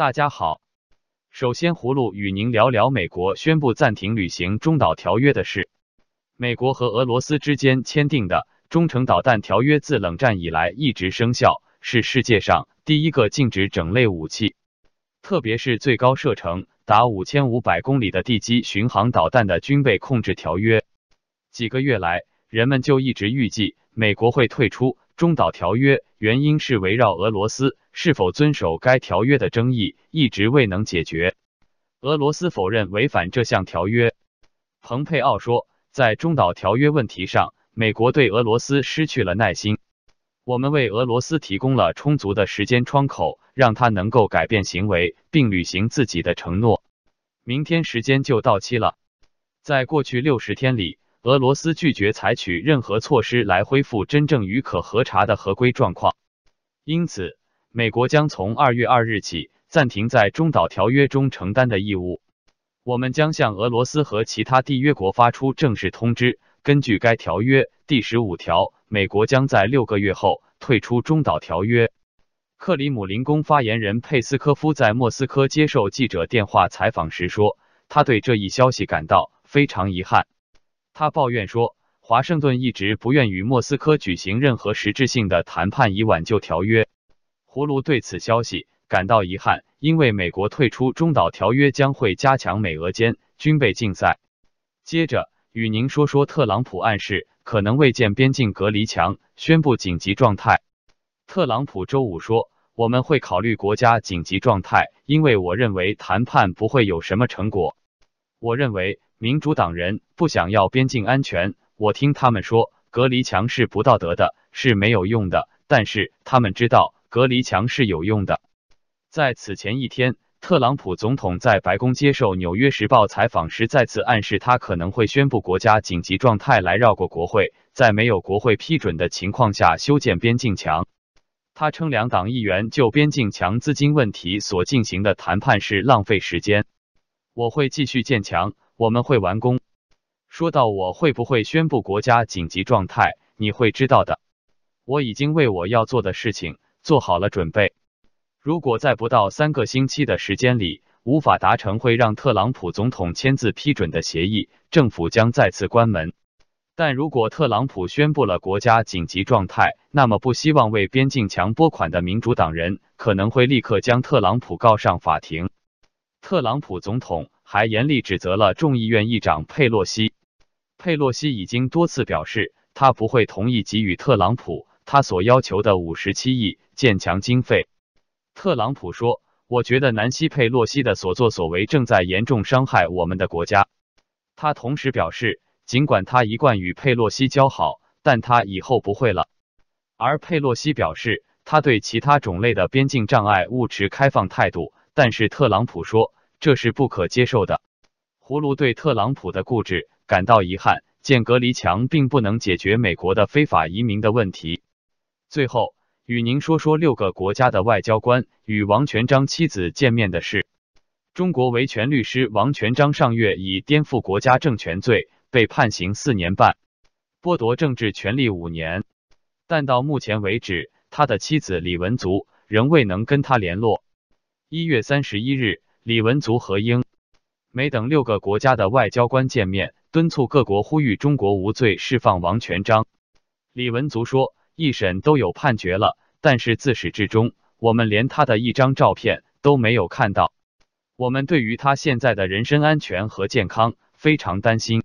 大家好，首先葫芦与您聊聊美国宣布暂停履行中导条约的事。美国和俄罗斯之间签订的中程导弹条约自冷战以来一直生效，是世界上第一个禁止整类武器，特别是最高射程达五千五百公里的地基巡航导弹的军备控制条约。几个月来，人们就一直预计美国会退出中导条约，原因是围绕俄罗斯是否遵守该条约的争议一直未能解决。俄罗斯否认违反这项条约。蓬佩奥说。在中导条约问题上，美国对俄罗斯失去了耐心。我们为俄罗斯提供了充足的时间窗口，让他能够改变行为并履行自己的承诺。明天时间就到期了。在过去六十天里，俄罗斯拒绝采取任何措施来恢复真正与可核查的合规状况。因此，美国将从二月二日起暂停在中导条约中承担的义务。我们将向俄罗斯和其他缔约国发出正式通知。根据该条约第十五条，美国将在六个月后退出中导条约。克里姆林宫发言人佩斯科夫在莫斯科接受记者电话采访时说，他对这一消息感到非常遗憾。他抱怨说，华盛顿一直不愿与莫斯科举行任何实质性的谈判以挽救条约。葫芦对此消息感到遗憾。因为美国退出中导条约将会加强美俄间军备竞赛。接着与您说说特朗普暗示可能未建边境隔离墙，宣布紧急状态。特朗普周五说：“我们会考虑国家紧急状态，因为我认为谈判不会有什么成果。我认为民主党人不想要边境安全。我听他们说隔离墙是不道德的，是没有用的，但是他们知道隔离墙是有用的。”在此前一天，特朗普总统在白宫接受《纽约时报》采访时，再次暗示他可能会宣布国家紧急状态来绕过国会，在没有国会批准的情况下修建边境墙。他称，两党议员就边境墙资金问题所进行的谈判是浪费时间。我会继续建墙，我们会完工。说到我会不会宣布国家紧急状态，你会知道的。我已经为我要做的事情做好了准备。如果在不到三个星期的时间里无法达成会让特朗普总统签字批准的协议，政府将再次关门。但如果特朗普宣布了国家紧急状态，那么不希望为边境墙拨款的民主党人可能会立刻将特朗普告上法庭。特朗普总统还严厉指责了众议院议长佩洛西。佩洛西已经多次表示，他不会同意给予特朗普他所要求的五十七亿建墙经费。特朗普说：“我觉得南希·佩洛西的所作所为正在严重伤害我们的国家。”他同时表示，尽管他一贯与佩洛西交好，但他以后不会了。而佩洛西表示，他对其他种类的边境障碍物持开放态度，但是特朗普说这是不可接受的。葫芦对特朗普的固执感到遗憾，建隔离墙并不能解决美国的非法移民的问题。最后。与您说说六个国家的外交官与王全璋妻子见面的事。中国维权律师王全璋上月以颠覆国家政权罪被判刑四年半，剥夺政治权利五年。但到目前为止，他的妻子李文足仍未能跟他联络。一月三十一日，李文足和英美等六个国家的外交官见面，敦促各国呼吁中国无罪释放王全璋。李文足说。一审都有判决了，但是自始至终，我们连他的一张照片都没有看到。我们对于他现在的人身安全和健康非常担心。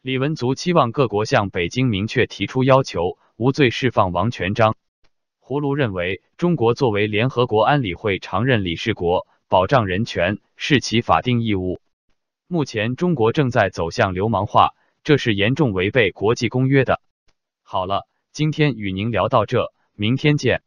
李文足期望各国向北京明确提出要求，无罪释放王全璋。胡卢认为，中国作为联合国安理会常任理事国，保障人权是其法定义务。目前，中国正在走向流氓化，这是严重违背国际公约的。好了。今天与您聊到这，明天见。